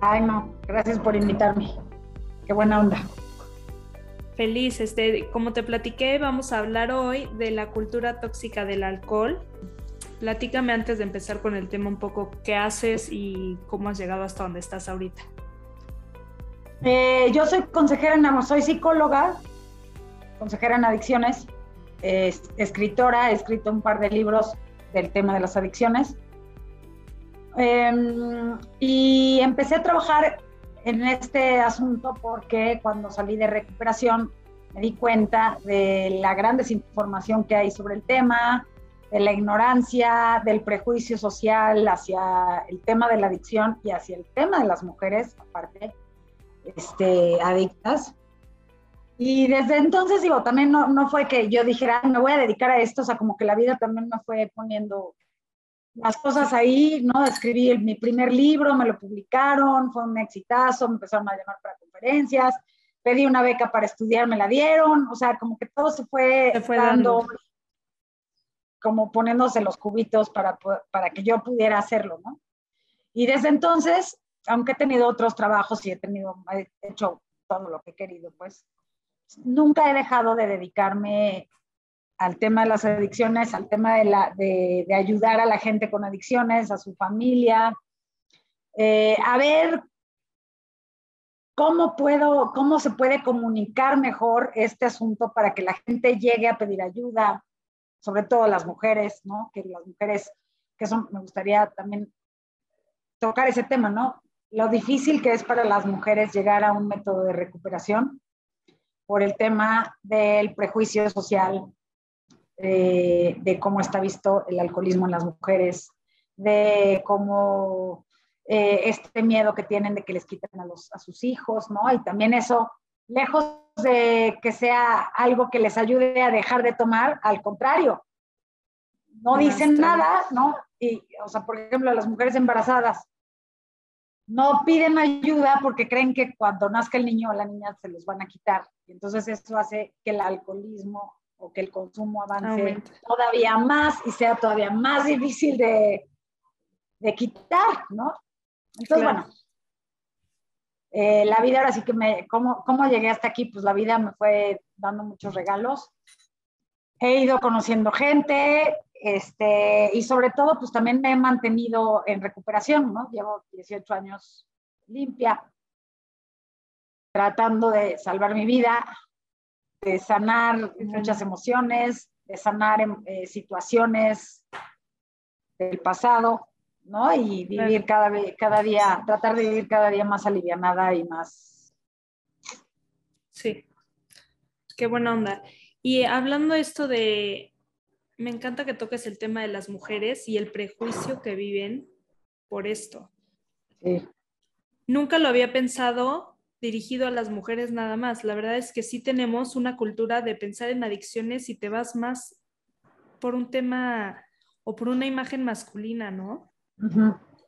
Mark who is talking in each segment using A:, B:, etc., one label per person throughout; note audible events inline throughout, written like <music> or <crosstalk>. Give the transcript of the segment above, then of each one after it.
A: Ay, no, gracias por invitarme. Qué buena onda.
B: Feliz, este, como te platiqué, vamos a hablar hoy de la cultura tóxica del alcohol. Platícame antes de empezar con el tema un poco qué haces y cómo has llegado hasta donde estás ahorita.
A: Eh, yo soy consejera en soy psicóloga, consejera en adicciones, escritora, he escrito un par de libros del tema de las adicciones. Em, y empecé a trabajar en este asunto porque cuando salí de recuperación me di cuenta de la gran desinformación que hay sobre el tema, de la ignorancia, del prejuicio social hacia el tema de la adicción y hacia el tema de las mujeres, aparte, este, adictas. Y desde entonces, digo, también no, no fue que yo dijera, me voy a dedicar a esto, o sea, como que la vida también me fue poniendo las cosas ahí, ¿no? Escribí mi primer libro, me lo publicaron, fue un exitazo, me empezaron a llamar para conferencias, pedí una beca para estudiar, me la dieron, o sea, como que todo se fue, dando, como poniéndose los cubitos para, para que yo pudiera hacerlo, ¿no? Y desde entonces, aunque he tenido otros trabajos y he tenido, he hecho todo lo que he querido, pues nunca he dejado de dedicarme al tema de las adicciones, al tema de, la, de, ayudar a la gente con adicciones, a su familia, eh, a ver cómo puedo, cómo se puede comunicar mejor este asunto para que la gente llegue a pedir ayuda, sobre todo las mujeres, ¿no? Que las mujeres, que son, me gustaría también tocar ese tema, ¿no? Lo difícil que es para las mujeres llegar a un método de recuperación por el tema del prejuicio social, eh, de cómo está visto el alcoholismo en las mujeres, de cómo eh, este miedo que tienen de que les quiten a, los, a sus hijos, ¿no? Y también eso, lejos de que sea algo que les ayude a dejar de tomar, al contrario, no dicen nada, ¿no? Y, o sea, por ejemplo, las mujeres embarazadas no piden ayuda porque creen que cuando nazca el niño o la niña se los van a quitar. Entonces eso hace que el alcoholismo o que el consumo avance todavía más y sea todavía más difícil de, de quitar, ¿no? Entonces, bueno, eh, la vida ahora sí que me, ¿cómo, ¿cómo llegué hasta aquí? Pues la vida me fue dando muchos regalos. He ido conociendo gente, este, y sobre todo, pues también me he mantenido en recuperación, ¿no? Llevo 18 años limpia, tratando de salvar mi vida, de sanar muchas emociones, de sanar em, eh, situaciones del pasado, ¿no? Y vivir cada, cada día, tratar de vivir cada día más alivianada y más...
B: Sí, qué buena onda. Y hablando esto de, me encanta que toques el tema de las mujeres y el prejuicio que viven por esto. Sí. Nunca lo había pensado dirigido a las mujeres nada más. La verdad es que sí tenemos una cultura de pensar en adicciones y te vas más por un tema o por una imagen masculina, ¿no?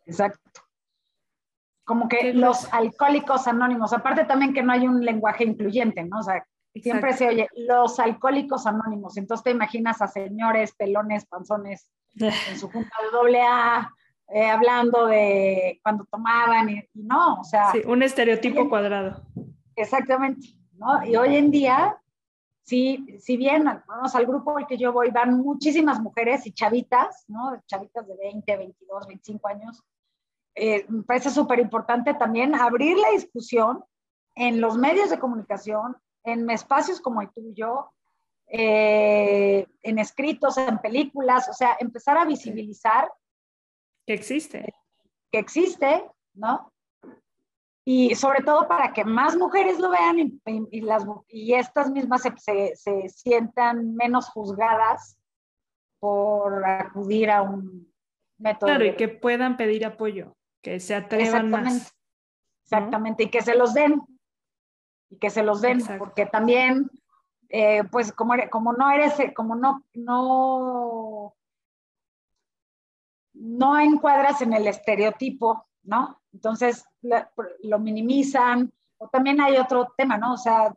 A: Exacto. Como que los alcohólicos anónimos, aparte también que no hay un lenguaje incluyente, ¿no? O sea, siempre se oye los alcohólicos anónimos, entonces te imaginas a señores, pelones, panzones <laughs> en su junta de doble A, eh, hablando de cuando tomaban y, no, o sea...
B: Sí, un estereotipo cuadrado.
A: Exactamente, ¿no? Y hoy en día, sí, si bien, vamos al grupo al que yo voy, van muchísimas mujeres y chavitas, ¿no? Chavitas de 20, 22, 25 años. Eh, me parece súper importante también abrir la discusión en los medios de comunicación, en espacios como el tuyo, eh, en escritos, en películas, o sea, empezar a visibilizar
B: que existe.
A: Que existe, ¿no? Y sobre todo para que más mujeres lo vean y, las, y estas mismas se, se, sientan menos juzgadas por acudir a un método.
B: Claro, y que puedan pedir apoyo, que se atrevan más.
A: Exactamente, y que se los den. Y que se los den, porque también, eh, pues como, como no eres, como no, no no encuadras en el estereotipo, ¿no? Entonces lo minimizan. O también hay otro tema, ¿no? O sea,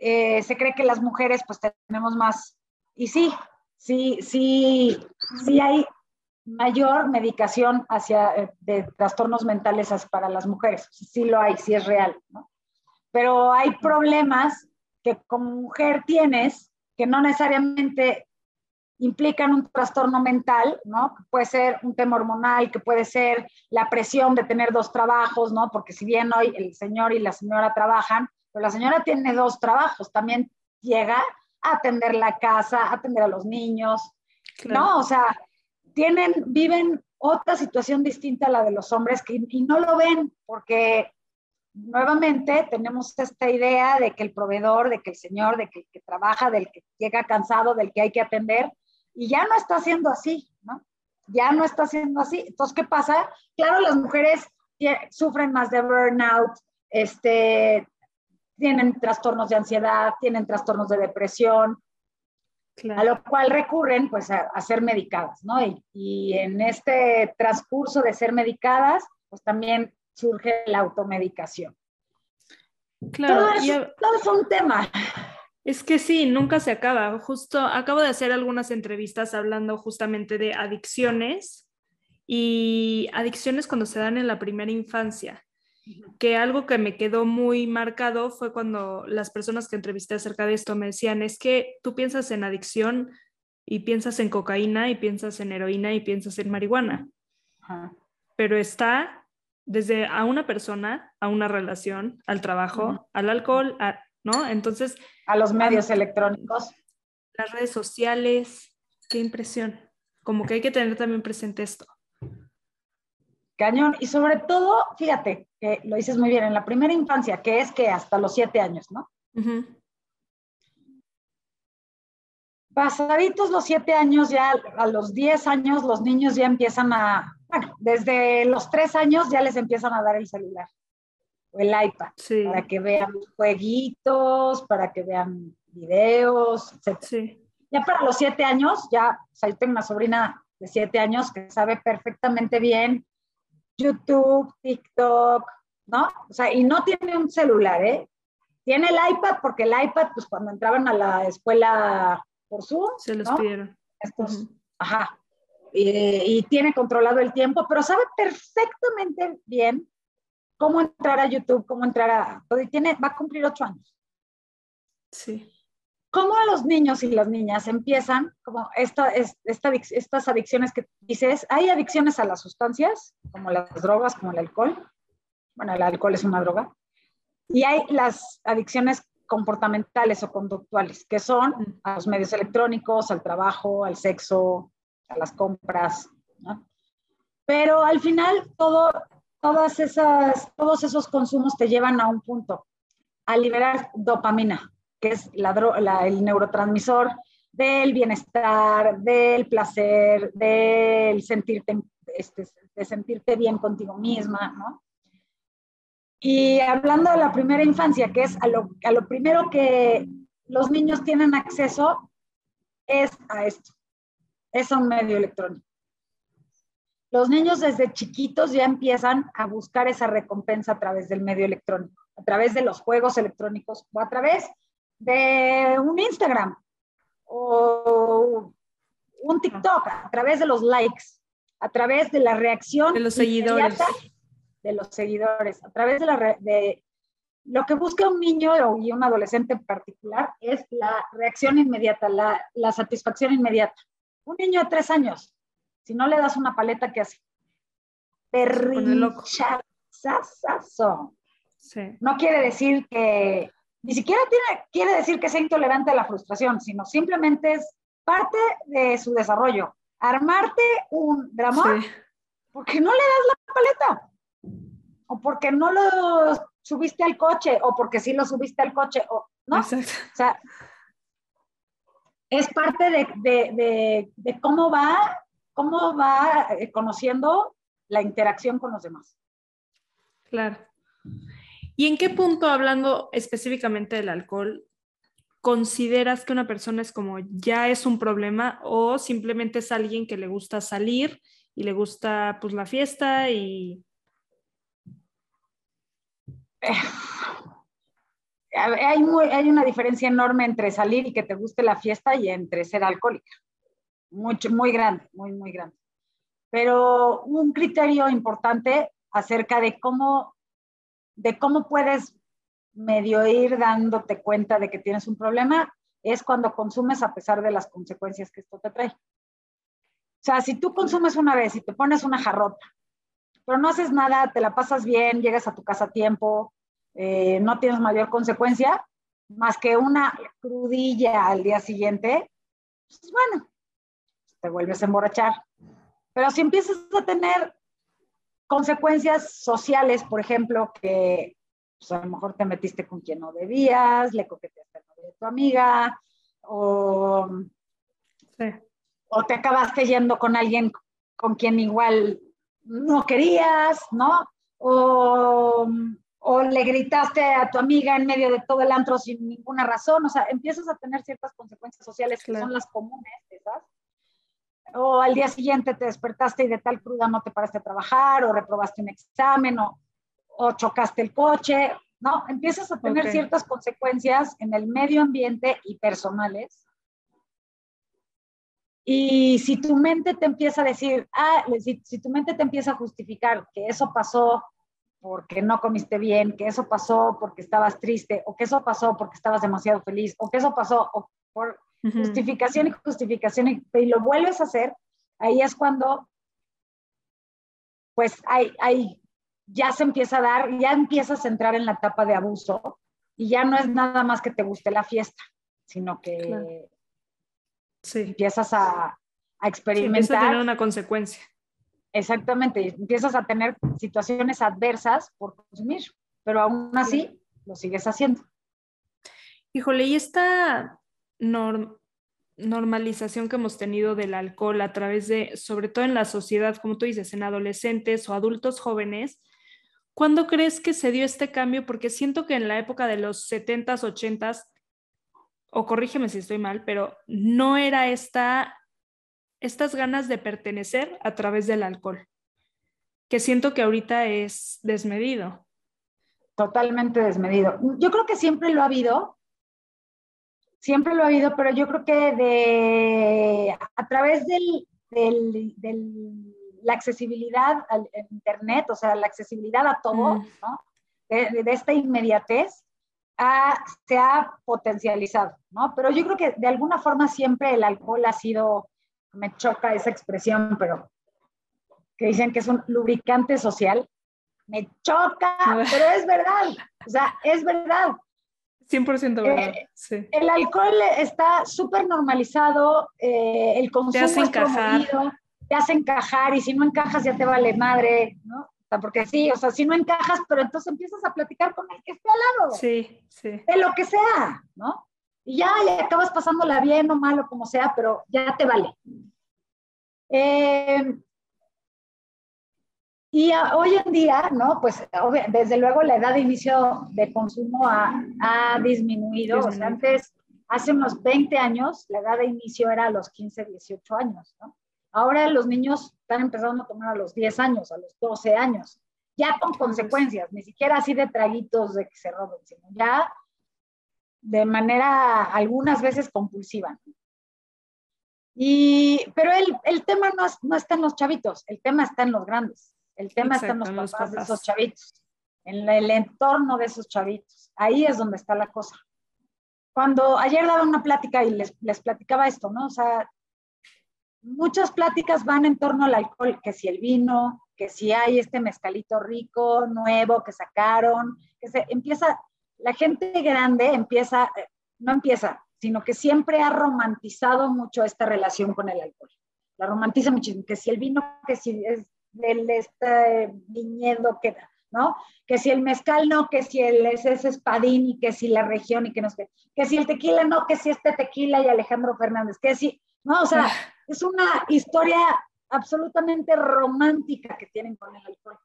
A: eh, se cree que las mujeres pues tenemos más. Y sí, sí, sí, sí hay mayor medicación hacia eh, de trastornos mentales para las mujeres. Sí lo hay, sí es real, ¿no? Pero hay problemas que como mujer tienes que no necesariamente implican un trastorno mental, ¿no? Puede ser un tema hormonal, que puede ser la presión de tener dos trabajos, ¿no? Porque si bien hoy el señor y la señora trabajan, pero la señora tiene dos trabajos, también llega a atender la casa, a atender a los niños, ¿no? O sea, tienen, viven otra situación distinta a la de los hombres que, y no lo ven porque nuevamente tenemos esta idea de que el proveedor, de que el señor, de que el que trabaja, del que llega cansado, del que hay que atender, y ya no está siendo así, ¿no? Ya no está siendo así. Entonces, ¿qué pasa? Claro, las mujeres sufren más de burnout, este, tienen trastornos de ansiedad, tienen trastornos de depresión, a lo cual recurren pues a, ser medicadas, ¿no? Y, y, en este transcurso de ser medicadas, pues también surge la automedicación. Claro, todo es un tema.
B: Es que sí, nunca se acaba. Justo acabo de hacer algunas entrevistas hablando justamente de adicciones y adicciones cuando se dan en la primera infancia. Que algo que me quedó muy marcado fue cuando las personas que entrevisté acerca de esto me decían, es que tú piensas en adicción y piensas en cocaína y piensas en heroína y piensas en marihuana. Pero está desde a una persona, a una relación, al trabajo, al alcohol, a, ¿no? Entonces...
A: A los medios electrónicos.
B: Las redes sociales, qué impresión. Como que hay que tener también presente esto.
A: Cañón. Y sobre todo, fíjate, que lo dices muy bien, en la primera infancia, que es que hasta los siete años, ¿no? Pasaditos los siete años, ya a los diez años, los niños ya empiezan a, bueno, desde los tres años ya les empiezan a dar el celular o el iPad, para que vean jueguitos, para que vean videos, etc. Ya para los siete años, ya, o sea, yo tengo una sobrina de siete años que sabe perfectamente bien YouTube, TikTok, ¿no? O sea, y no tiene un celular, ¿eh? Tiene el iPad porque el iPad, pues cuando entraban a la escuela por Zoom,
B: se los pidieron.
A: Estos, ajá. y tiene controlado el tiempo, pero sabe perfectamente bien cómo entrar a YouTube, cómo entrar a... Tiene, va a cumplir ocho años.
B: Sí.
A: ¿Cómo los niños y las niñas empiezan, como esta, esta, estas adicciones que dices, hay adicciones a las sustancias, como las drogas, como el alcohol. Bueno, el alcohol es una droga. Y hay las adicciones comportamentales o conductuales, que son a los medios electrónicos, al trabajo, al sexo, a las compras. ¿no? Pero al final todo todas esas, todos esos consumos te llevan a un punto, a liberar dopamina, que es la, el neurotransmisor del bienestar, del placer, del sentirte, este, de sentirte bien contigo misma. Y hablando de la primera infancia, que es a lo, a lo primero que los niños tienen acceso, es a esto, es a un medio electrónico. Los niños desde chiquitos ya empiezan a buscar esa recompensa a través del medio electrónico, a través de los juegos electrónicos o a través de un Instagram o un TikTok, a través de los likes, a través de la reacción
B: de los seguidores,
A: de los seguidores, a través de la de lo que busca un niño y un adolescente en particular es la reacción inmediata, la, la satisfacción inmediata. Un niño de tres años si no le das una paleta, ¿qué hace? Perrichazazo. Sí. No quiere decir que, ni siquiera tiene, quiere decir que sea intolerante a la frustración, sino simplemente es parte de su desarrollo. Armarte un drama porque no le das la paleta, o porque no lo subiste al coche, o porque sí lo subiste al coche, o no. Exacto. O sea, es parte de, de, de cómo va cómo va eh, conociendo la interacción con los demás.
B: Claro. ¿Y en qué punto, hablando específicamente del alcohol, consideras que una persona es como ya es un problema o simplemente es alguien que le gusta salir y le gusta pues la fiesta y... <laughs>
A: Hay, hay una diferencia enorme entre salir y que te guste la fiesta y entre ser alcohólica mucho, muy grande, muy, muy grande. Pero un criterio importante acerca de cómo, de cómo puedes medio ir dándote cuenta de que tienes un problema es cuando consumes a pesar de las consecuencias que esto te trae. O sea, si tú consumes una vez y te pones una jarrota, pero no haces nada, te la pasas bien, llegas a tu casa a tiempo, eh, no tienes mayor consecuencia, más que una crudilla al día siguiente, pues bueno, te vuelves a emborrachar. Pero si empiezas a tener consecuencias sociales, por ejemplo, que pues, a lo mejor te metiste con quien no debías, le coqueteaste a de tu amiga, o, o te acabaste yendo con alguien con quien igual no querías, ¿no? O, o le gritaste a tu amiga en medio de todo el antro sin ninguna razón, o sea, empiezas a tener ciertas consecuencias sociales que son las comunes, ¿sabes? O al día siguiente te despertaste y de tal cruda no te paraste a trabajar, o reprobaste un examen, o, o chocaste el coche, ¿no? Empiezas a tener ciertas consecuencias en el medio ambiente y personales. Y si tu mente te empieza a decir, ah, si, si tu mente te empieza a justificar que eso pasó porque no comiste bien, que eso pasó porque estabas triste, o que eso pasó porque estabas demasiado feliz, o que eso pasó por justificación y justificación y, lo vuelves a hacer, ahí es cuando pues hay, hay, ya se empieza a dar, ya empiezas a entrar en la etapa de abuso y ya no es nada más que te guste la fiesta, sino que empiezas a, a experimentar. Sí,
B: a tener una consecuencia.
A: Exactamente, empiezas a tener situaciones adversas por consumir, pero aún así lo sigues haciendo.
B: Híjole, y esta normalización que hemos tenido del alcohol a través de, sobre todo en la sociedad, como tú dices, en adolescentes o adultos jóvenes, ¿cuándo crees que se dio este cambio? Porque siento que en la época de los 70s, 80s, o corrígeme si estoy mal, pero no era esta estas ganas de pertenecer a través del alcohol, que siento que ahorita es desmedido.
A: Totalmente desmedido. Yo creo que siempre lo ha habido, siempre lo ha habido, pero yo creo que de, a través del, del, la accesibilidad al Internet, o sea, la accesibilidad a todo, mm. ¿no? de, esta inmediatez, se ha potencializado, ¿no? Pero yo creo que de alguna forma siempre el alcohol ha sido me choca esa expresión, pero que dicen que es un lubricante social. Me choca, <laughs> pero es verdad. O sea, es verdad.
B: 100% verdad. Eh, sí.
A: El alcohol está súper normalizado, eh, el consumo te hace encajar. te hace encajar y si no encajas ya te vale madre, ¿no? O sea, porque sí, o sea, si no encajas, pero entonces empiezas a platicar con el que esté al lado.
B: Sí, sí.
A: De lo que sea, ¿no? y ya, ya acabas pasándola bien o mal o como sea, pero ya te vale. Eh, y hoy en día, ¿no? Pues desde luego la edad de inicio de consumo ha, ha disminuido. O sea, antes, hace unos 20 años, la edad de inicio era a los 15, 18 años, ¿no? Ahora los niños están empezando a tomar a los 10 años, a los 12 años, ya con consecuencias, ni siquiera así de traguitos de que se roben, sino ya de manera algunas veces compulsiva. Y, pero el, el tema no, no, está en los chavitos, el tema está en los grandes, el tema está en los papás, de esos chavitos, en el entorno de esos chavitos. Ahí es donde está la cosa. Cuando ayer daba una plática y les, les platicaba esto, ¿no? O sea, muchas pláticas van en torno al alcohol, que si el vino, que si hay este mezcalito rico, nuevo, que sacaron, que se empieza, la gente grande empieza, eh, no empieza, sino que siempre ha romantizado mucho esta relación con el alcohol. La romantiza muchísimo, que si el vino, que si es del este viñedo, que, ¿no? Que si el mezcal no, que si el es ese espadín y que si la región y que no sé, que si el tequila no, que si este tequila y Alejandro Fernández, que si, no, o sea, es una historia absolutamente romántica que tienen con el alcohol.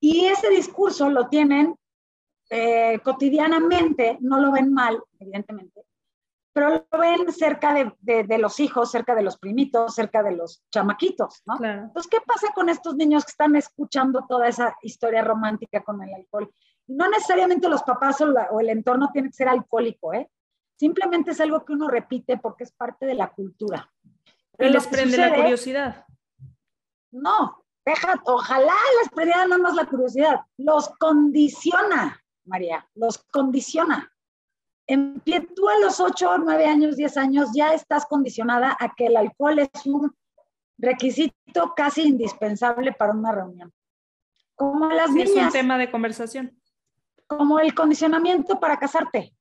A: Y ese discurso lo tienen eh, cotidianamente, no lo ven mal, evidentemente, pero lo ven cerca de, los hijos, cerca de los primitos, cerca de los chamaquitos, ¿no? Entonces, ¿qué pasa con estos niños que están escuchando toda esa historia romántica con el alcohol? no necesariamente los papás o, el entorno tiene que ser alcohólico, ¿eh? Simplemente es algo que uno repite porque es parte de la cultura.
B: y les prende la curiosidad.
A: No, deja, ojalá les perdiera nada más la curiosidad. Los condiciona, María, los condiciona. En pie, tú a los 8, 9 años, 10 años ya estás condicionada a que el alcohol es un requisito casi indispensable para una reunión. Como las niñas.
B: Es un tema de conversación.
A: Como el condicionamiento para casarte.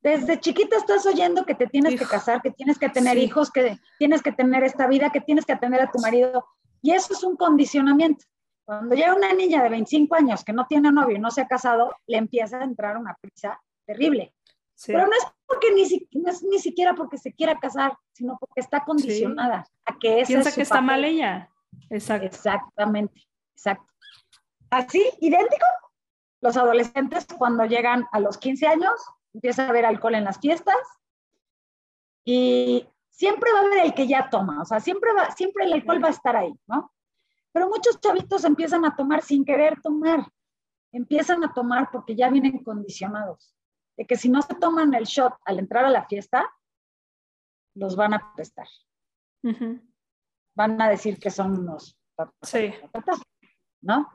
A: Desde chiquita estás oyendo que te tienes que casar, que tienes que tener hijos, que tienes que tener esta vida, que tienes que atender a tu marido. Y eso es un condicionamiento. Cuando llega una niña de 25 años que no tiene novio y no se ha casado, le empieza a entrar una prisa terrible. Pero no es porque ni, no es ni siquiera porque se quiera casar, sino porque está condicionada a que esa
B: Piensa que está mal ella. Exacto.
A: Exactamente, exacto. Así, idéntico, los adolescentes cuando llegan a los 15 años, empieza a haber alcohol en las fiestas y siempre va a haber el que ya toma, o sea, siempre, va, siempre el alcohol va a estar ahí, ¿no? Pero muchos chavitos empiezan a tomar sin querer tomar, empiezan a tomar porque ya vienen condicionados, de que si no se toman el shot al entrar a la fiesta, los van a prestar. Van a decir que son unos...
B: Sí.
A: ¿No?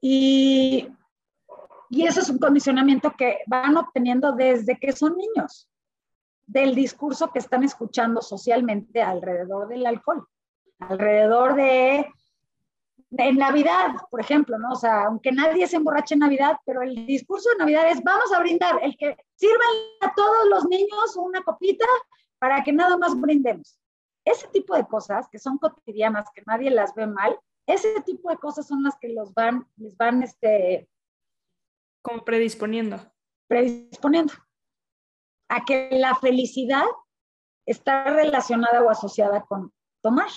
A: Y y eso es un condicionamiento que van obteniendo desde que son niños, del discurso que están escuchando socialmente alrededor del alcohol, alrededor de, en Navidad, por ejemplo, ¿no? O sea, aunque nadie se emborrache en Navidad, pero el discurso de Navidad es vamos a brindar, el que sirva a todos los niños una copita para que nada más brindemos. Ese tipo de cosas que son cotidianas, que nadie las ve mal, ese tipo de cosas son las que los van, les van este,
B: como predisponiendo.
A: Predisponiendo. A que la felicidad está relacionada o asociada con tomar.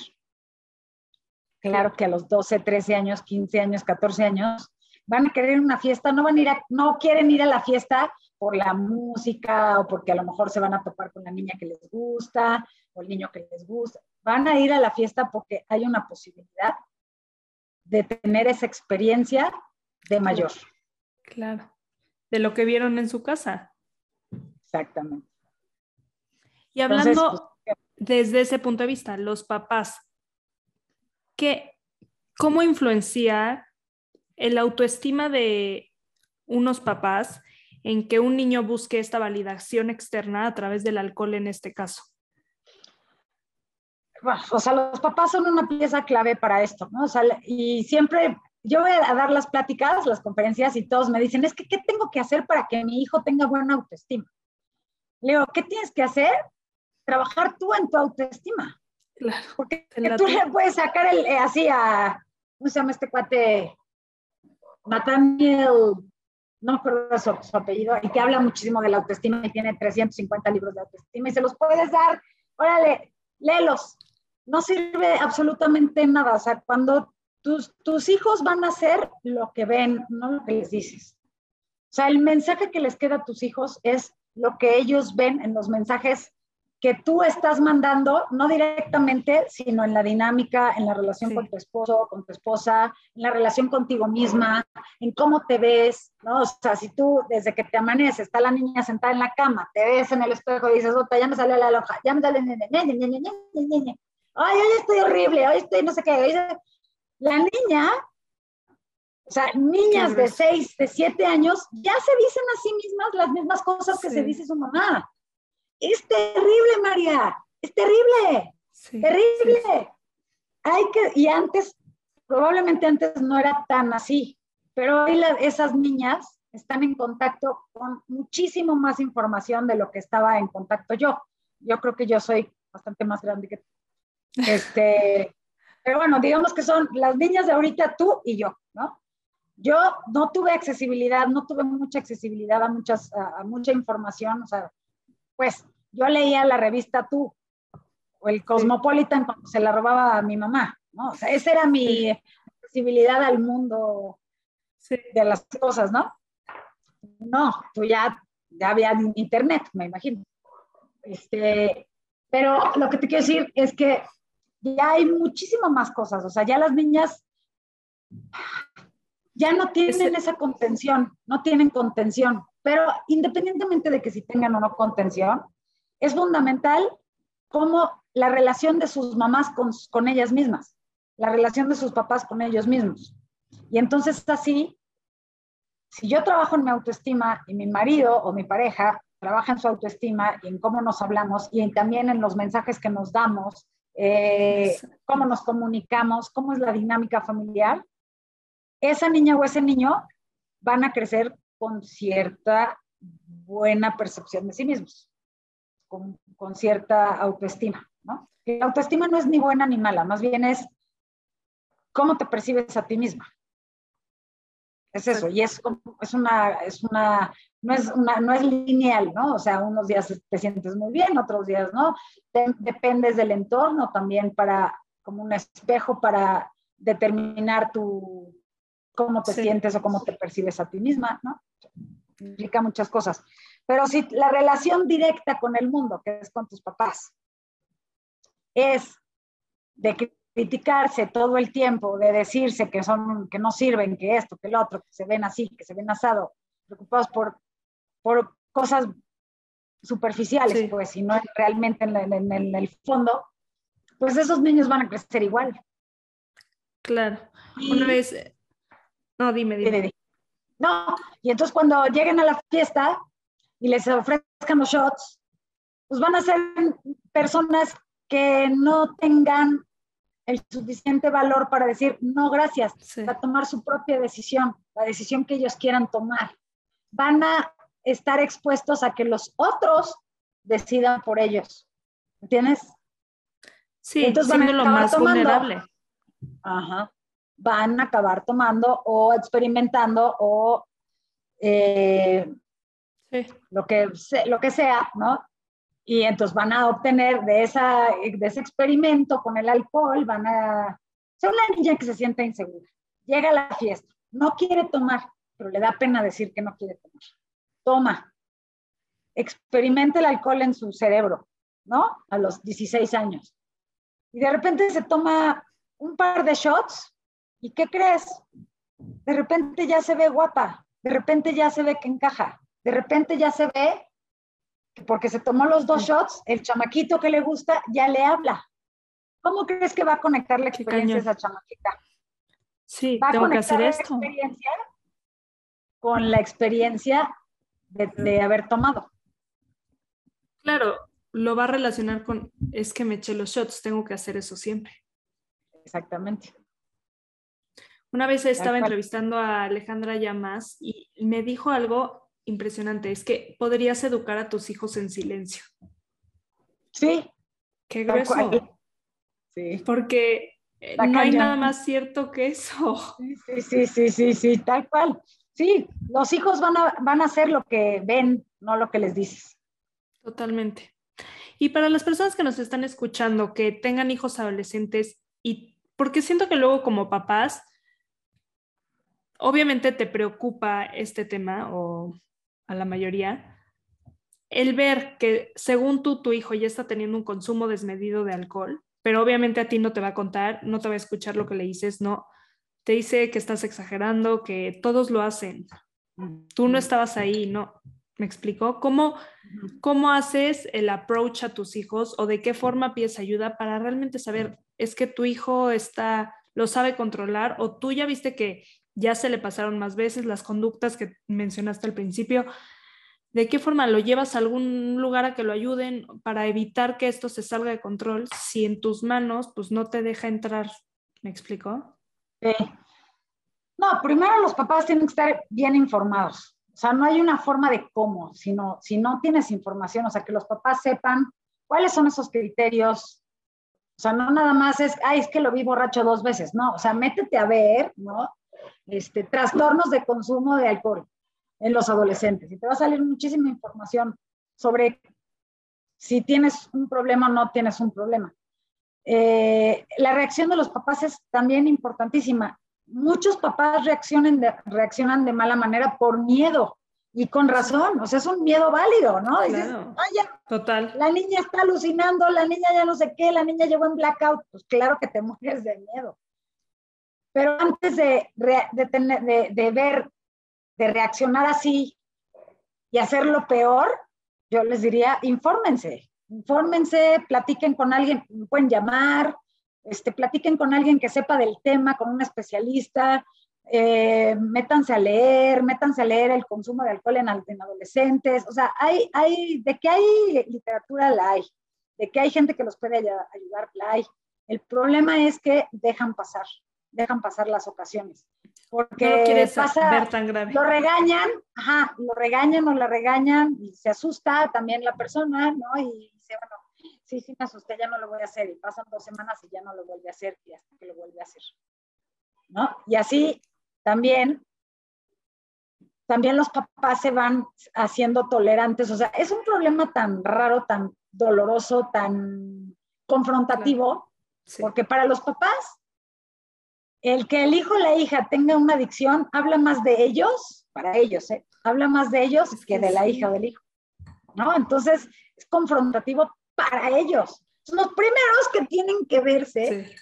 A: Claro que a los 12, 13 años, 15 años, 14 años, van a querer una fiesta, no van a ir a, no quieren ir a la fiesta por la música o porque a lo mejor se van a topar con la niña que les gusta o el niño que les gusta. Van a ir a la fiesta porque hay una posibilidad de tener esa experiencia de mayor.
B: Claro, de lo que vieron en su casa.
A: Exactamente.
B: Y hablando pues, desde ese punto de vista, los papás, ¿qué, ¿cómo influencia el autoestima de unos papás en que un niño busque esta validación externa a través del alcohol en este caso?
A: o sea, los papás son una pieza clave para esto, ¿no? O sea, y siempre yo voy a dar las pláticas, las conferencias y todos me dicen, es que, ¿qué tengo que hacer para que mi hijo tenga buena autoestima? Leo, ¿qué tienes que hacer? Trabajar tú en tu autoestima.
B: Claro.
A: Porque tú le puedes sacar el, eh, así a, ¿cómo se llama este cuate? Nathaniel, no me acuerdo su, su apellido, y que habla muchísimo de la autoestima y tiene 350 libros de autoestima y se los puedes dar, órale, léelos. No sirve absolutamente nada. O sea, cuando tus, hijos van a hacer lo que ven, no lo que les dices. O sea, el mensaje que les queda a tus hijos es lo que ellos ven en los mensajes que tú estás mandando, no directamente, sino en la dinámica, en la relación con tu esposo, con tu esposa, en la relación contigo misma, en cómo te ves, ¿no? O sea, si tú desde que te amaneces, está la niña sentada en la cama, te ves en el espejo y dices, otra, ya me sale la loja, ya me sale, ay, hoy estoy horrible, hoy estoy no sé qué, la niña, o sea, niñas de 6, de 7 años, ya se dicen a sí mismas las mismas cosas que se dice su mamá. Es terrible, María, es terrible, terrible. Hay que, y antes, probablemente antes no era tan así, pero hoy esas niñas están en contacto con muchísimo más información de lo que estaba en contacto yo. Yo creo que yo soy bastante más grande que <laughs> este, pero bueno, digamos que son las niñas de ahorita, tú y yo, ¿no? Yo no tuve accesibilidad, no tuve mucha accesibilidad a, muchas, a, mucha información, o sea, pues yo leía la revista Tú o el Cosmopolitan cuando se la robaba a mi mamá, ¿no? O sea, esa era mi accesibilidad al mundo de las cosas, ¿no? No, tú ya, ya había internet, me imagino. Este, pero lo que te quiero decir es que ya hay muchísimas más cosas, o sea, ya las niñas ya no tienen esa contención, no tienen contención, pero independientemente de que si tengan o no contención, es fundamental cómo la relación de sus mamás con, con ellas mismas. la relación de sus papás con ellos mismos. Y entonces así, si yo trabajo en mi autoestima y mi marido o mi pareja trabaja en su autoestima y en cómo nos hablamos y también en los mensajes que nos damos, eh, cómo nos comunicamos, cómo es la dinámica familiar, esa niña o ese niño van a crecer con cierta buena percepción de sí mismos, con, con cierta autoestima, ¿no? La autoestima no es ni buena ni mala, más bien es cómo te percibes a ti misma. Es eso, y es, es, una, es una, no es, una, no es lineal, ¿no? O sea, unos días te sientes muy bien, otros días no. dependes del entorno también para, como un espejo para determinar tu, cómo te sientes o cómo te percibes a ti misma, ¿no? Implica muchas cosas. Pero si la relación directa con el mundo, que es con tus papás, es de criticarse todo el tiempo, de decirse que son, que no sirven, que esto, que el otro, que se ven así, que se ven asado, preocupados por, por cosas superficiales, pues, si no realmente en, en, el fondo, pues esos niños van a crecer igual.
B: Claro. Una vez, no, dime, dime.
A: No, y entonces cuando lleguen a la fiesta y les ofrezcan los shots, pues van a ser personas que no tengan el suficiente valor para decir no gracias, para tomar su propia decisión, la decisión que ellos quieran tomar. Van a estar expuestos a que los otros decidan por ellos. ¿Entiendes?
B: Sí, entonces van a lo más vulnerable.
A: Ajá van a acabar tomando o experimentando o eh, lo, que, lo que sea, ¿no? Y entonces van a obtener de, esa, de ese experimento con el alcohol, van a... ser una niña que se siente insegura. Llega a la fiesta, no quiere tomar, pero le da pena decir que no quiere tomar. Toma. Experimenta el alcohol en su cerebro, ¿no? A los 16 años. Y de repente se toma un par de shots ¿Y qué crees? De repente ya se ve guapa, de repente ya se ve que encaja, de repente ya se ve que porque se tomó los dos shots, el chamaquito que le gusta ya le habla. ¿Cómo crees que va a conectar la experiencia esa chamaquita?
B: Sí, tengo que hacer esto.
A: con la experiencia de, de haber tomado.
B: Claro, lo va a relacionar con, es que me eché los shots, tengo que hacer eso siempre.
A: Exactamente.
B: Una vez estaba entrevistando a Alejandra Llamas y me dijo algo impresionante, es que podrías educar a tus hijos en silencio.
A: Sí.
B: Qué grueso. Sí. Porque eh, no hay nada más cierto que eso.
A: Sí, sí, sí, sí, sí, tal cual. Sí, los hijos van a, van a hacer lo que ven, no lo que les dices.
B: Totalmente. Y para las personas que nos están escuchando, que tengan hijos adolescentes, y porque siento que luego como papás obviamente te preocupa este tema o a la mayoría, el ver que según tú tu hijo ya está teniendo un consumo desmedido de alcohol, pero obviamente a ti no te va a contar, no te va a escuchar lo que le dices, no, te dice que estás exagerando, que todos lo hacen. Tú no estabas ahí, ¿no? ¿Me explicó? ¿Cómo, ¿Cómo haces el approach a tus hijos o de qué forma pides ayuda para realmente saber, es que tu hijo está, lo sabe controlar o tú ya viste que ya se le pasaron más veces las conductas que mencionaste al principio. ¿De qué forma lo llevas a algún lugar a que lo ayuden para evitar que esto se salga de control si en tus manos pues no te deja entrar? ¿Me explico?
A: No, primero los papás tienen que estar bien informados. O sea, no hay una forma de cómo, sino si no tienes información, o sea, que los papás sepan cuáles son esos criterios. O sea, no nada más es, ay, es que lo vi borracho dos veces, no, o sea, métete a ver, ¿no? Este, trastornos de consumo de alcohol en los adolescentes. Y te va a salir muchísima información sobre si tienes un problema o no tienes un problema. Eh, la reacción de los papás es también importantísima. Muchos papás reaccionan de, reaccionan de mala manera por miedo y con razón, o sea, es un miedo válido, ¿no?
B: Total.
A: La niña está alucinando, la niña ya no sé qué, la niña llegó en blackout, pues claro que te <laughs> mueres de miedo. Pero antes de, ver, de reaccionar así y hacerlo peor, yo les diría, infórmense, infórmense, platiquen con alguien, pueden llamar, este, platiquen con alguien que sepa del tema, con un especialista, eh, métanse a leer, métanse a leer el consumo de alcohol en, adolescentes, o sea, hay, hay, de que hay literatura la hay, de que hay gente que los puede ayudar la hay. El problema es que dejan pasar, dejan pasar las ocasiones. Porque pasa, ver tan grave. lo regañan, ajá, lo regañan o la regañan y se asusta también la persona, ¿no? Y dice, bueno, sí, sí me asusté, ya no lo voy a hacer. Y pasan dos semanas y ya no lo vuelve a hacer y hasta que lo vuelve a hacer. ¿No? Y así también, también los papás se van haciendo tolerantes. O sea, es un problema tan raro, tan doloroso, tan confrontativo, porque para los papás, el que el hijo o la hija tenga una adicción habla más de ellos, para ellos, ¿eh? habla más de ellos que de la hija o del hijo. ¿No? Entonces, es confrontativo para ellos. Los primeros que tienen que verse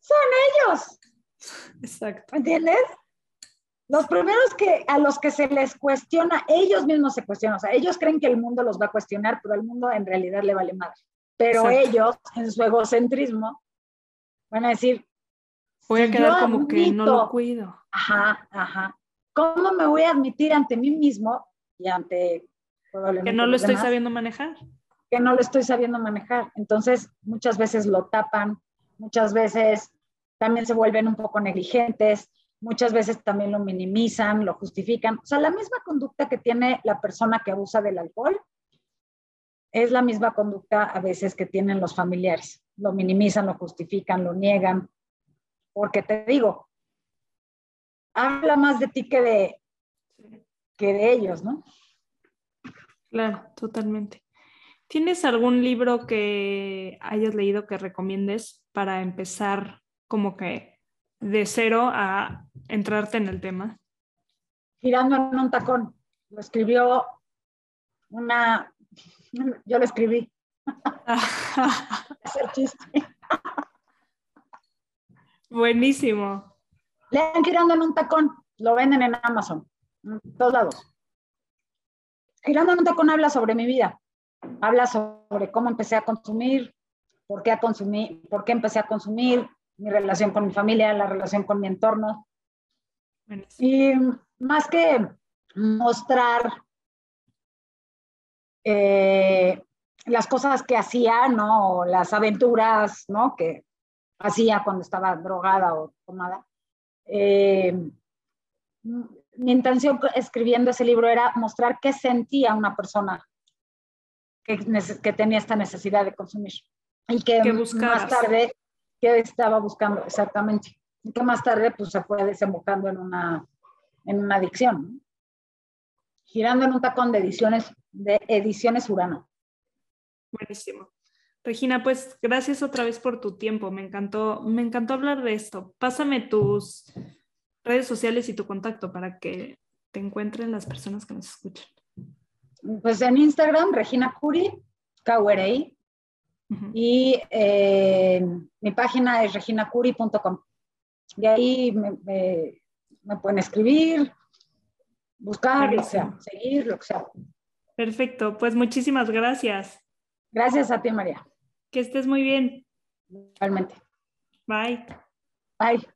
A: son ellos.
B: Exacto.
A: ¿Entiendes? Los primeros que a los que se les cuestiona, ellos mismos se cuestionan, o sea, ellos creen que el mundo los va a cuestionar, pero el mundo en realidad le vale madre. Pero ellos, en su egocentrismo, van a decir,
B: voy a quedar como que no lo cuido.
A: Ajá, ajá. ¿Cómo me voy a admitir ante mí mismo y ante
B: que no lo estoy sabiendo manejar?
A: Que no lo estoy sabiendo manejar. Entonces, muchas veces lo tapan, muchas veces también se vuelven un poco negligentes, muchas veces también lo minimizan, lo justifican. O sea, la misma conducta que tiene la persona que abusa del alcohol es la misma conducta a veces que tienen los familiares. Lo minimizan, lo justifican, lo niegan. Porque te digo, habla más de ti que de, que de ellos, ¿no?
B: Claro, totalmente. ¿Tienes algún libro que hayas leído que recomiendes para empezar como que de cero a entrarte en el tema?
A: Girando en un tacón. Lo escribió una, yo lo escribí. <laughs> <laughs> es chiste.
B: Buenísimo.
A: Lean Girando en un tacón. Lo venden en Amazon. En todos lados. Girando en un tacón habla sobre mi vida. Habla sobre cómo empecé a consumir, por qué, a consumir, por qué empecé a consumir, mi relación con mi familia, la relación con mi entorno. Y más que mostrar eh, las cosas que hacía, ¿no? las aventuras, ¿no? Que hacía cuando estaba drogada o tomada. Eh, mi intención escribiendo ese libro era mostrar qué sentía una persona que, que tenía esta necesidad de consumir y que más tarde que estaba buscando exactamente. Y que más tarde pues, se fue desembocando en una, en una adicción. Girando en un tacón de ediciones, de ediciones Urano.
B: Buenísimo. Regina, pues gracias otra vez por tu tiempo. Me encantó, me encantó hablar de esto. Pásame tus redes sociales y tu contacto para que te encuentren las personas que nos escuchan.
A: Pues en Instagram, Regina Curi, KURI, y eh, mi página es reginacuri.com. Y ahí me, pueden escribir, buscar, lo sea, seguir, lo que sea.
B: Perfecto, pues muchísimas gracias.
A: Gracias a ti, María.
B: Que estés muy bien.
A: Realmente.
B: Bye.
A: Bye.